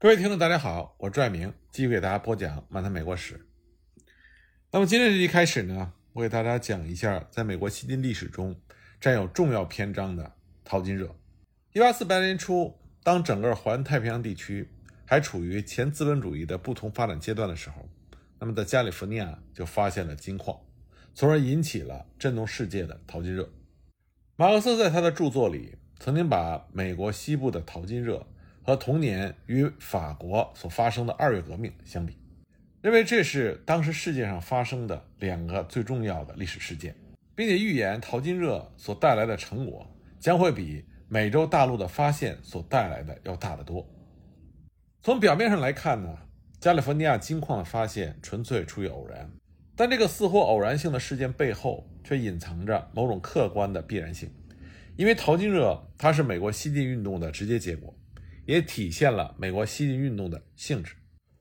各位听众，大家好，我是拽明，继续给大家播讲《漫谈美国史》。那么今天这集开始呢，我给大家讲一下，在美国西晋历史中占有重要篇章的淘金热。一八四八年初，当整个环太平洋地区还处于前资本主义的不同发展阶段的时候，那么在加利福尼亚就发现了金矿，从而引起了震动世界的淘金热。马克思在他的著作里曾经把美国西部的淘金热。和同年与法国所发生的二月革命相比，认为这是当时世界上发生的两个最重要的历史事件，并且预言淘金热所带来的成果将会比美洲大陆的发现所带来的要大得多。从表面上来看呢，加利福尼亚金矿的发现纯粹出于偶然，但这个似乎偶然性的事件背后却隐藏着某种客观的必然性，因为淘金热它是美国西进运动的直接结果。也体现了美国西进运动的性质。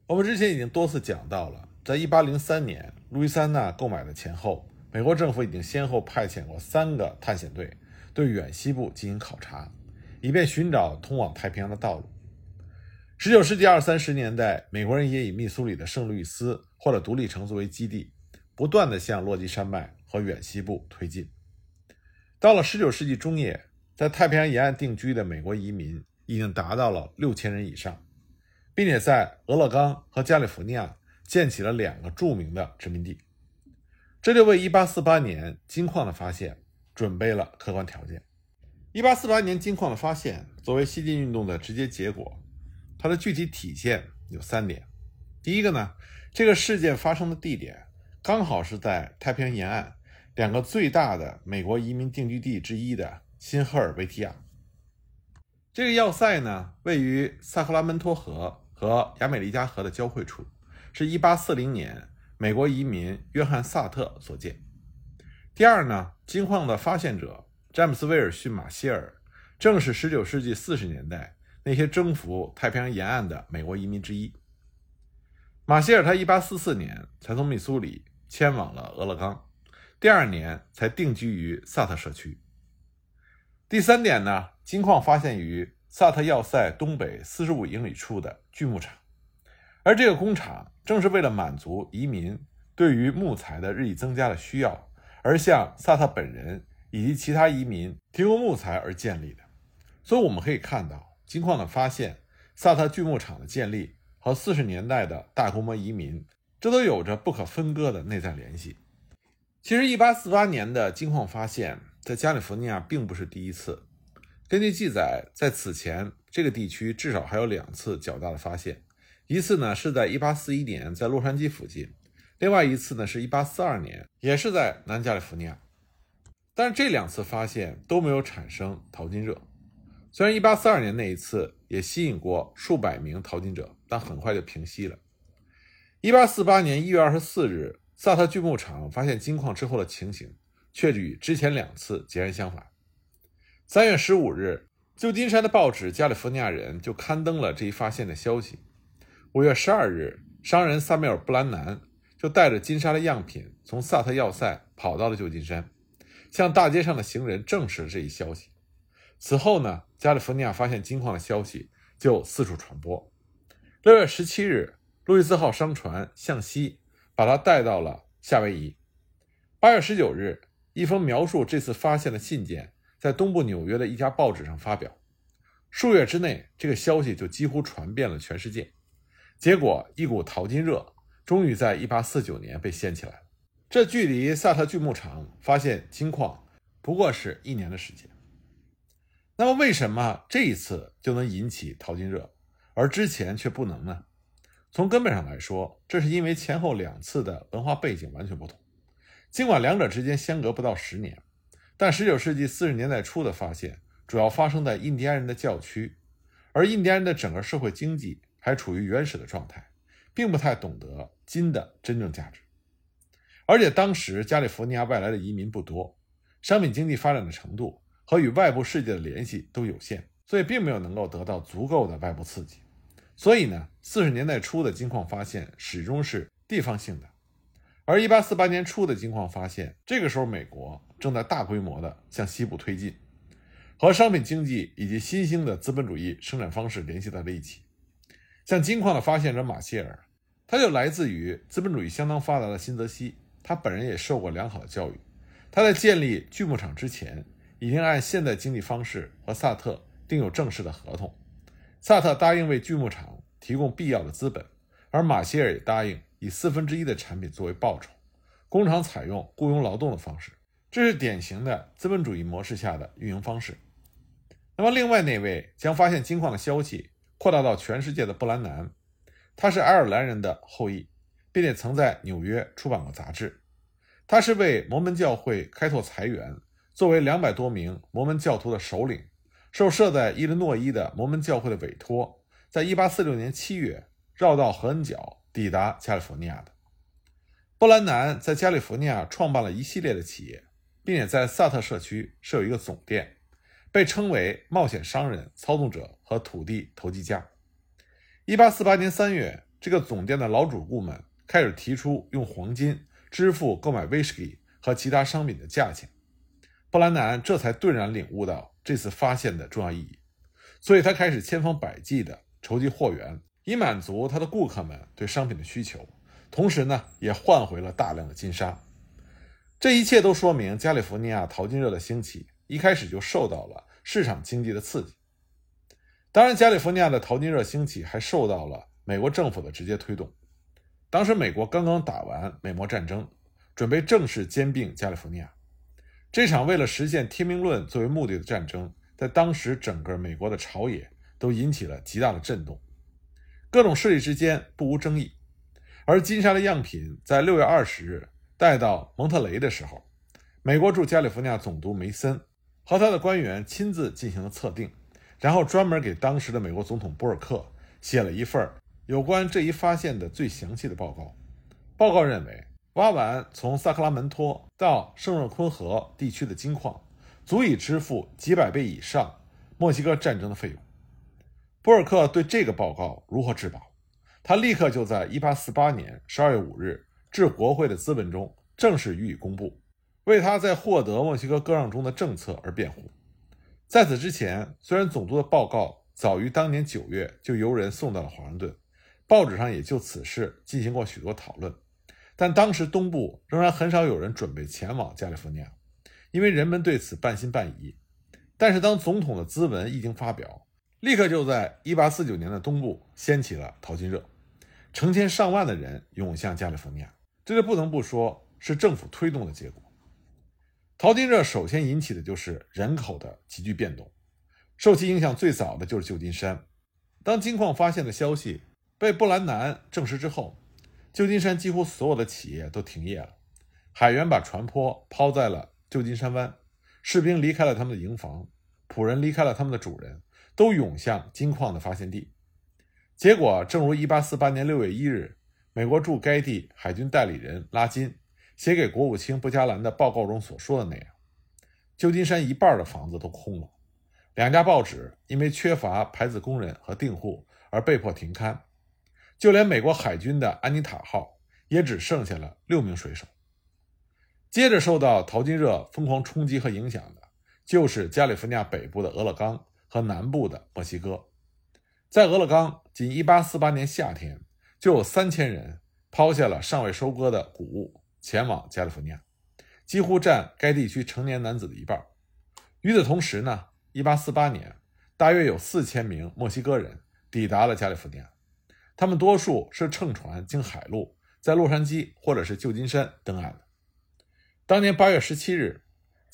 我们之前已经多次讲到了，在1803年路易斯安那购买的前后，美国政府已经先后派遣过三个探险队对远西部进行考察，以便寻找通往太平洋的道路。19世纪二三十年代，美国人也以密苏里的圣路易斯或者独立城作为基地，不断地向落基山脉和远西部推进。到了19世纪中叶，在太平洋沿岸定居的美国移民。已经达到了六千人以上，并且在俄勒冈和加利福尼亚建起了两个著名的殖民地，这就为1848年金矿的发现准备了客观条件。1848年金矿的发现作为西进运动的直接结果，它的具体体现有三点：第一个呢，这个事件发生的地点刚好是在太平洋沿岸两个最大的美国移民定居地之一的新赫尔维提亚。这个要塞呢，位于萨克拉门托河和亚美利加河的交汇处，是一八四零年美国移民约翰·萨特所建。第二呢，金矿的发现者詹姆斯·威尔逊·马歇尔，正是十九世纪四十年代那些征服太平洋沿岸的美国移民之一。马歇尔他一八四四年才从密苏里迁往了俄勒冈，第二年才定居于萨特社区。第三点呢，金矿发现于萨特要塞东北四十五英里处的锯木厂，而这个工厂正是为了满足移民对于木材的日益增加的需要，而向萨特本人以及其他移民提供木材而建立的。所以我们可以看到，金矿的发现、萨特锯木厂的建立和四十年代的大规模移民，这都有着不可分割的内在联系。其实，一八四八年的金矿发现。在加利福尼亚并不是第一次。根据记载，在此前这个地区至少还有两次较大的发现，一次呢是在1841年在洛杉矶附近，另外一次呢是1842年，也是在南加利福尼亚。但是这两次发现都没有产生淘金热。虽然1842年那一次也吸引过数百名淘金者，但很快就平息了。1848年1月24日，萨特锯木厂发现金矿之后的情形。却与之前两次截然相反。三月十五日，旧金山的报纸《加利福尼亚人》就刊登了这一发现的消息。五月十二日，商人萨缪尔·布兰南就带着金沙的样品从萨特要塞跑到了旧金山，向大街上的行人证实了这一消息。此后呢，加利福尼亚发现金矿的消息就四处传播。六月十七日，路易斯号商船向西，把它带到了夏威夷。八月十九日。一封描述这次发现的信件在东部纽约的一家报纸上发表，数月之内，这个消息就几乎传遍了全世界。结果，一股淘金热终于在1849年被掀起来了。这距离萨特锯木厂发现金矿不过是一年的时间。那么，为什么这一次就能引起淘金热，而之前却不能呢？从根本上来说，这是因为前后两次的文化背景完全不同。尽管两者之间相隔不到十年，但19世纪40年代初的发现主要发生在印第安人的教区，而印第安人的整个社会经济还处于原始的状态，并不太懂得金的真正价值。而且当时加利福尼亚外来的移民不多，商品经济发展的程度和与外部世界的联系都有限，所以并没有能够得到足够的外部刺激。所以呢，40年代初的金矿发现始终是地方性的。而1848年初的金矿发现，这个时候美国正在大规模地向西部推进，和商品经济以及新兴的资本主义生产方式联系在了一起。像金矿的发现者马歇尔，他就来自于资本主义相当发达的新泽西，他本人也受过良好的教育。他在建立锯木厂之前，已经按现代经济方式和萨特订有正式的合同。萨特答应为锯木厂提供必要的资本，而马歇尔也答应以四分之一的产品作为报酬。工厂采用雇佣劳动的方式，这是典型的资本主义模式下的运营方式。那么，另外那位将发现金矿的消息扩大到全世界的布兰南，他是爱尔兰人的后裔，并且曾在纽约出版过杂志。他是为摩门教会开拓财源，作为两百多名摩门教徒的首领，受设在伊利诺伊的摩门教会的委托，在1846年7月绕道合恩角抵达加利福尼亚的。布兰南在加利福尼亚创办了一系列的企业，并且在萨特社区设有一个总店，被称为冒险商人、操纵者和土地投机家。1848年3月，这个总店的老主顾们开始提出用黄金支付购买威士忌和其他商品的价钱，布兰南这才顿然领悟到这次发现的重要意义，所以他开始千方百计地筹集货源，以满足他的顾客们对商品的需求。同时呢，也换回了大量的金沙。这一切都说明加利福尼亚淘金热的兴起一开始就受到了市场经济的刺激。当然，加利福尼亚的淘金热兴起还受到了美国政府的直接推动。当时美国刚刚打完美墨战争，准备正式兼并加利福尼亚。这场为了实现天命论作为目的的战争，在当时整个美国的朝野都引起了极大的震动，各种势力之间不无争议。而金沙的样品在六月二十日带到蒙特雷的时候，美国驻加利福尼亚总督梅森和他的官员亲自进行了测定，然后专门给当时的美国总统波尔克写了一份有关这一发现的最详细的报告。报告认为，挖完从萨克拉门托到圣若昆河地区的金矿，足以支付几百倍以上墨西哥战争的费用。波尔克对这个报告如获至宝。他立刻就在1848年12月5日致国会的咨文中正式予以公布，为他在获得墨西哥割让中的政策而辩护。在此之前，虽然总督的报告早于当年9月就由人送到了华盛顿，报纸上也就此事进行过许多讨论，但当时东部仍然很少有人准备前往加利福尼亚，因为人们对此半信半疑。但是当总统的咨文一经发表，立刻就在1849年的东部掀起了淘金热。成千上万的人涌向加利福尼亚，这就不能不说是政府推动的结果。淘金热首先引起的就是人口的急剧变动，受其影响最早的就是旧金山。当金矿发现的消息被布兰南证实之后，旧金山几乎所有的企业都停业了，海员把船舶抛在了旧金山湾，士兵离开了他们的营房，仆人离开了他们的主人，都涌向金矿的发现地。结果，正如1848年6月1日，美国驻该地海军代理人拉金写给国务卿布加兰的报告中所说的那样，旧金山一半的房子都空了。两家报纸因为缺乏排字工人和订户而被迫停刊，就连美国海军的安妮塔号也只剩下了六名水手。接着受到淘金热疯狂冲击和影响的，就是加利福尼亚北部的俄勒冈和南部的墨西哥。在俄勒冈，仅1848年夏天就有三千人抛下了尚未收割的谷物，前往加利福尼亚，几乎占该地区成年男子的一半。与此同时呢，1848年大约有四千名墨西哥人抵达了加利福尼亚，他们多数是乘船经海路在洛杉矶或者是旧金山登岸的。当年8月17日，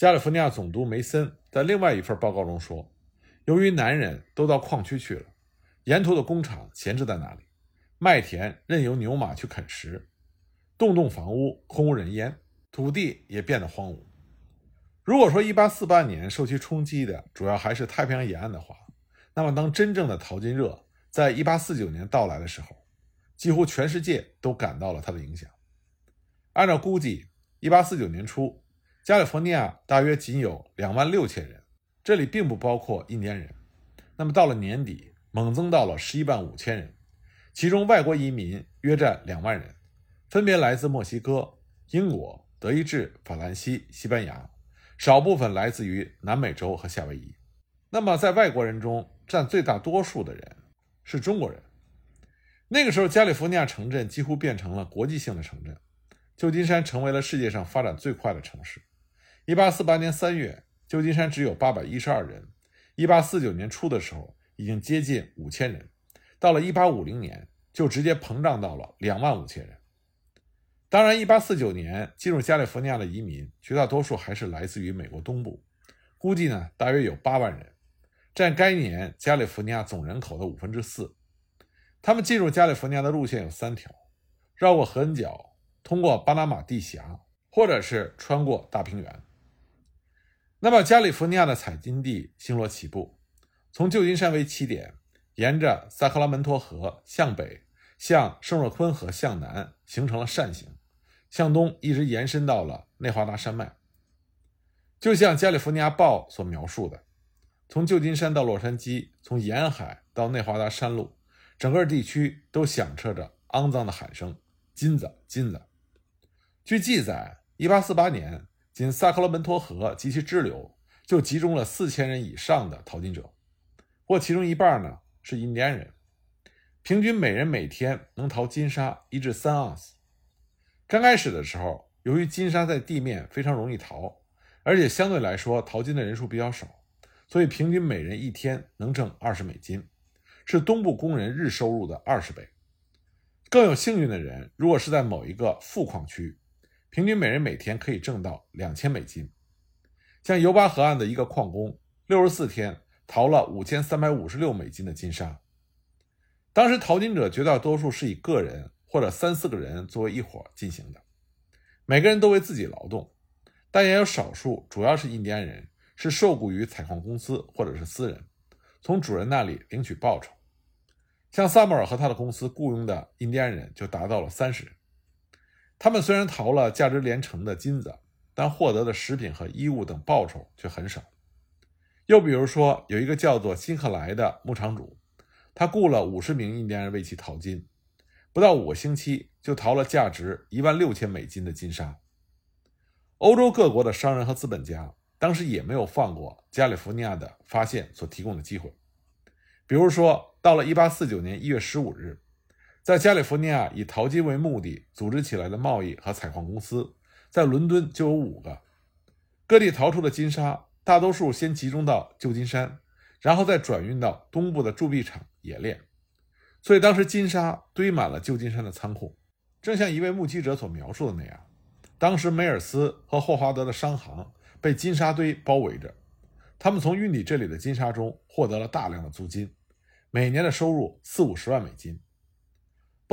加利福尼亚总督梅森在另外一份报告中说，由于男人都到矿区去了。沿途的工厂闲置在那里，麦田任由牛马去啃食，栋栋房屋空无人烟，土地也变得荒芜。如果说1848年受其冲击的主要还是太平洋沿岸的话，那么当真正的淘金热在1849年到来的时候，几乎全世界都感到了它的影响。按照估计，1849年初，加利福尼亚大约仅有2万六千人，这里并不包括印第安人。那么到了年底，猛增到了十一万五千人，其中外国移民约占两万人，分别来自墨西哥、英国、德意志、法兰西、西班牙，少部分来自于南美洲和夏威夷。那么，在外国人中占最大多数的人是中国人。那个时候，加利福尼亚城镇几乎变成了国际性的城镇，旧金山成为了世界上发展最快的城市。1848年3月，旧金山只有812人；1849年初的时候，已经接近5000人；到了1850年，就直接膨胀到了2万五千人。当然，1849年进入加利福尼亚的移民，绝大多数还是来自于美国东部，估计呢大约有8万人，占该年加利福尼亚总人口的五分之四。他们进入加利福尼亚的路线有三条：绕过何恩角，通过巴拿马地峡，或者是穿过大平原。那么，加利福尼亚的采金地星罗棋布，从旧金山为起点，沿着萨克拉门托河向北，向圣若昆河向南，形成了扇形，向东一直延伸到了内华达山脉。就像《加利福尼亚报》所描述的，从旧金山到洛杉矶，从沿海到内华达山路。整个地区都响彻着肮脏的喊声：“金子，金子！”据记载，1848年，仅萨克拉门托河及其支流就集中了四千人以上的淘金者，或其中一半呢是印第安人，平均每人每天能淘金沙一至三盎司。刚开始的时候，由于金沙在地面非常容易淘，而且相对来说淘金的人数比较少，所以平均每人一天能挣二十美金。是东部工人日收入的二十倍。更有幸运的人，如果是在某一个富矿区，平均每人每天可以挣到两千美金。像尤巴河岸的一个矿工，六十四天淘了五千三百五十六美金的金沙。当时淘金者绝大多数是以个人或者三四个人作为一伙进行的，每个人都为自己劳动，但也有少数，主要是印第安人，是受雇于采矿公司或者是私人。从主人那里领取报酬，像萨默尔和他的公司雇佣的印第安人就达到了三十人。他们虽然淘了价值连城的金子，但获得的食品和衣物等报酬却很少。又比如说，有一个叫做辛克莱的牧场主，他雇了五十名印第安人为其淘金，不到五个星期就淘了价值一万六千美金的金沙。欧洲各国的商人和资本家。当时也没有放过加利福尼亚的发现所提供的机会，比如说，到了1849年1月15日，在加利福尼亚以淘金为目的组织起来的贸易和采矿公司，在伦敦就有五个。各地淘出的金沙，大多数先集中到旧金山，然后再转运到东部的铸币厂冶炼，所以当时金沙堆满了旧金山的仓库。正像一位目击者所描述的那样，当时梅尔斯和霍华德的商行。被金沙堆包围着，他们从运抵这里的金沙中获得了大量的租金，每年的收入四五十万美金。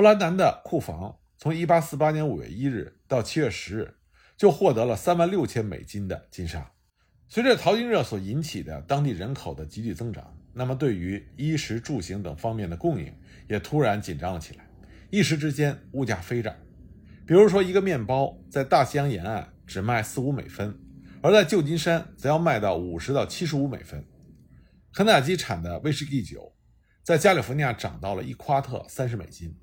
布兰南的库房从1848年5月1日到7月10日就获得了3万六千美金的金沙。随着淘金热所引起的当地人口的急剧增长，那么对于衣食住行等方面的供应也突然紧张了起来，一时之间物价飞涨。比如说，一个面包在大西洋沿岸只卖四五美分。而在旧金山，则要卖到五十到七十五美分。肯塔基产的威士忌酒，在加利福尼亚涨到了一夸特三十美金。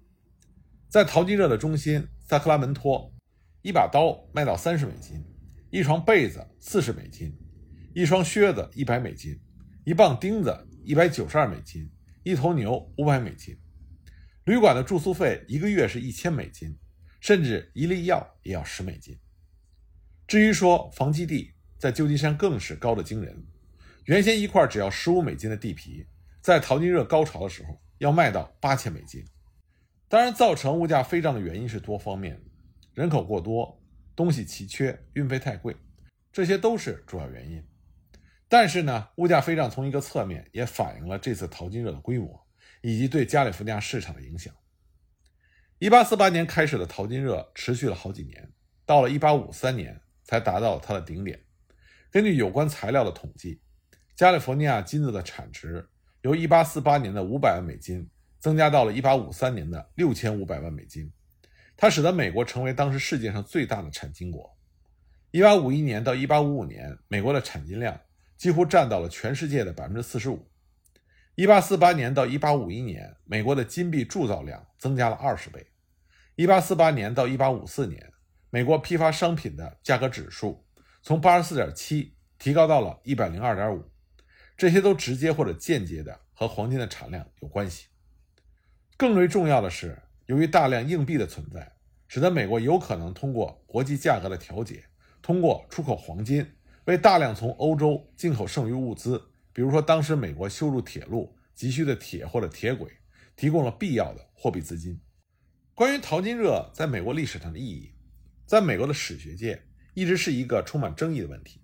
在淘金热的中心萨克拉门托，一把刀卖到三十美金，一床被子四十美金，一双靴子一百美金，一磅钉子一百九十二美金，一头牛五百美金。旅馆的住宿费一个月是一千美金，甚至一粒药也要十美金。至于说房基地在旧金山更是高的惊人，原先一块只要十五美金的地皮，在淘金热高潮的时候要卖到八千美金。当然，造成物价飞涨的原因是多方面的，人口过多、东西奇缺、运费太贵，这些都是主要原因。但是呢，物价飞涨从一个侧面也反映了这次淘金热的规模以及对加利福尼亚市场的影响。一八四八年开始的淘金热持续了好几年，到了一八五三年。才达到它的顶点。根据有关材料的统计，加利福尼亚金子的产值由1848年的500万美金增加到了1853年的6500万美金，它使得美国成为当时世界上最大的产金国。1851年到1855年，美国的产金量几乎占到了全世界的45%。1848年到1851年，美国的金币铸造量增加了20倍。1848年到1854年。美国批发商品的价格指数从八十四点七提高到了一百零二点五，这些都直接或者间接的和黄金的产量有关系。更为重要的是，由于大量硬币的存在，使得美国有可能通过国际价格的调节，通过出口黄金，为大量从欧洲进口剩余物资，比如说当时美国修筑铁路急需的铁或者铁轨，提供了必要的货币资金。关于淘金热在美国历史上的意义，在美国的史学界一直是一个充满争议的问题。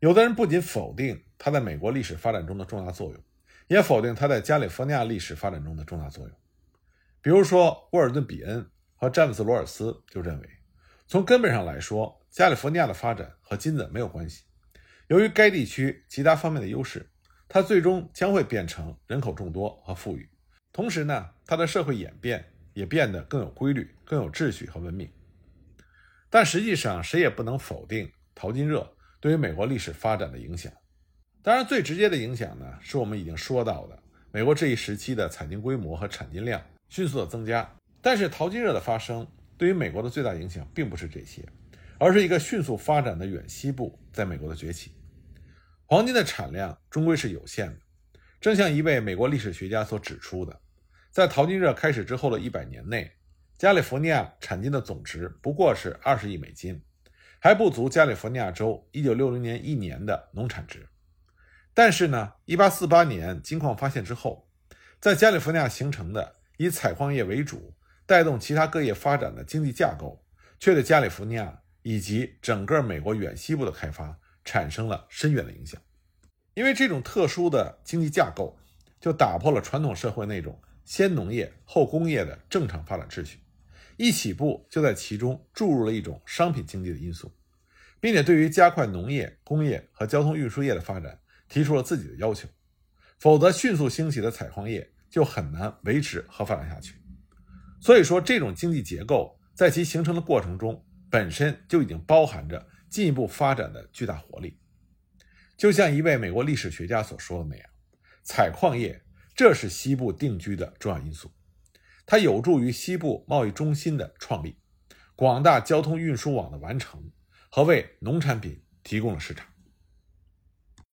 有的人不仅否定它在美国历史发展中的重大作用，也否定它在加利福尼亚历史发展中的重大作用。比如说，沃尔顿·比恩和詹姆斯·罗尔斯就认为，从根本上来说，加利福尼亚的发展和金子没有关系。由于该地区其他方面的优势，它最终将会变成人口众多和富裕。同时呢，它的社会演变也变得更有规律、更有秩序和文明。但实际上，谁也不能否定淘金热对于美国历史发展的影响。当然，最直接的影响呢，是我们已经说到的，美国这一时期的采金规模和产金量迅速的增加。但是，淘金热的发生对于美国的最大影响，并不是这些，而是一个迅速发展的远西部在美国的崛起。黄金的产量终归是有限的，正像一位美国历史学家所指出的，在淘金热开始之后的一百年内。加利福尼亚产金的总值不过是二十亿美金，还不足加利福尼亚州一九六零年一年的农产值。但是呢，一八四八年金矿发现之后，在加利福尼亚形成的以采矿业为主、带动其他各业发展的经济架构，却对加利福尼亚以及整个美国远西部的开发产生了深远的影响。因为这种特殊的经济架构，就打破了传统社会那种先农业后工业的正常发展秩序。一起步就在其中注入了一种商品经济的因素，并且对于加快农业、工业和交通运输业的发展提出了自己的要求。否则，迅速兴起的采矿业就很难维持和发展下去。所以说，这种经济结构在其形成的过程中，本身就已经包含着进一步发展的巨大活力。就像一位美国历史学家所说的那样，采矿业这是西部定居的重要因素。它有助于西部贸易中心的创立，广大交通运输网的完成，和为农产品提供了市场。